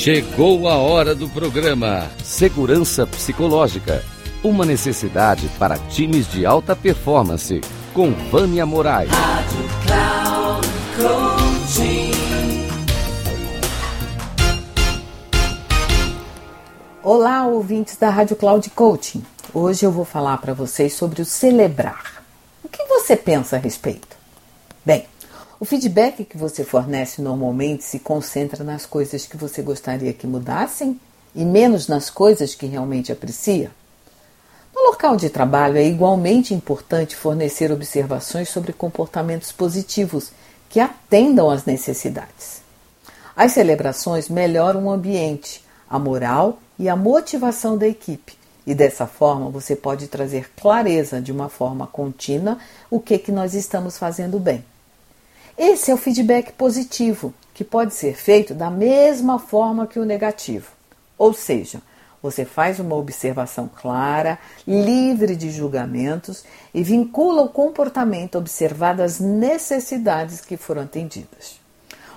Chegou a hora do programa Segurança Psicológica. Uma necessidade para times de alta performance. Com Vânia Moraes. Rádio Cloud Coaching. Olá, ouvintes da Rádio Cloud Coaching. Hoje eu vou falar para vocês sobre o celebrar. O que você pensa a respeito? Bem, o feedback que você fornece normalmente se concentra nas coisas que você gostaria que mudassem e menos nas coisas que realmente aprecia. No local de trabalho é igualmente importante fornecer observações sobre comportamentos positivos que atendam às necessidades. As celebrações melhoram o ambiente, a moral e a motivação da equipe, e dessa forma você pode trazer clareza de uma forma contínua o que, que nós estamos fazendo bem. Esse é o feedback positivo, que pode ser feito da mesma forma que o negativo. Ou seja, você faz uma observação clara, livre de julgamentos e vincula o comportamento observado às necessidades que foram atendidas.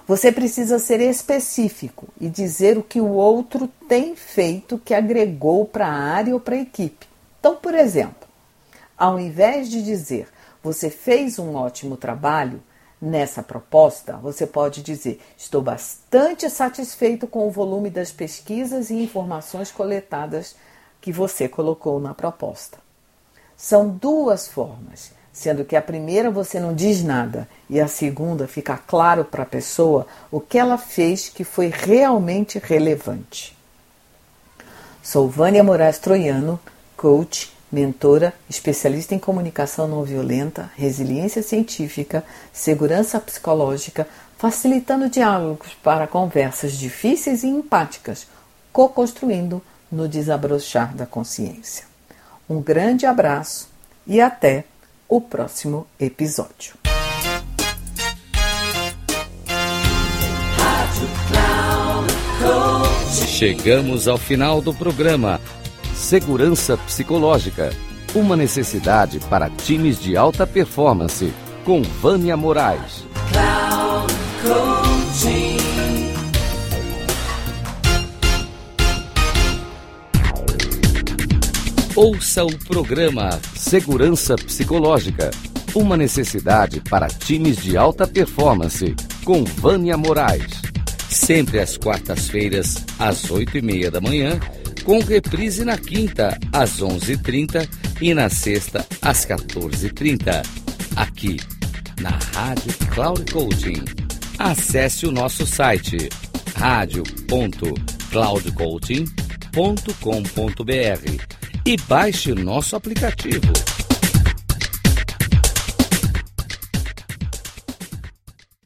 Você precisa ser específico e dizer o que o outro tem feito que agregou para a área ou para a equipe. Então, por exemplo, ao invés de dizer você fez um ótimo trabalho, Nessa proposta, você pode dizer: estou bastante satisfeito com o volume das pesquisas e informações coletadas que você colocou na proposta. São duas formas, sendo que a primeira você não diz nada e a segunda fica claro para a pessoa o que ela fez que foi realmente relevante. Sou Vânia Moraes Troiano, coach mentora, especialista em comunicação não violenta, resiliência científica, segurança psicológica, facilitando diálogos para conversas difíceis e empáticas, co-construindo no desabrochar da consciência. Um grande abraço e até o próximo episódio. Chegamos ao final do programa Segurança Psicológica. Uma necessidade para times de alta performance. Com Vânia Moraes. Ouça o programa Segurança Psicológica. Uma necessidade para times de alta performance. Com Vânia Moraes. Sempre às quartas-feiras, às oito e meia da manhã com reprise na quinta, às 11h30 e na sexta, às 14h30. Aqui, na Rádio Cloud Coaching. Acesse o nosso site radio.cloudcoaching.com.br e baixe nosso aplicativo.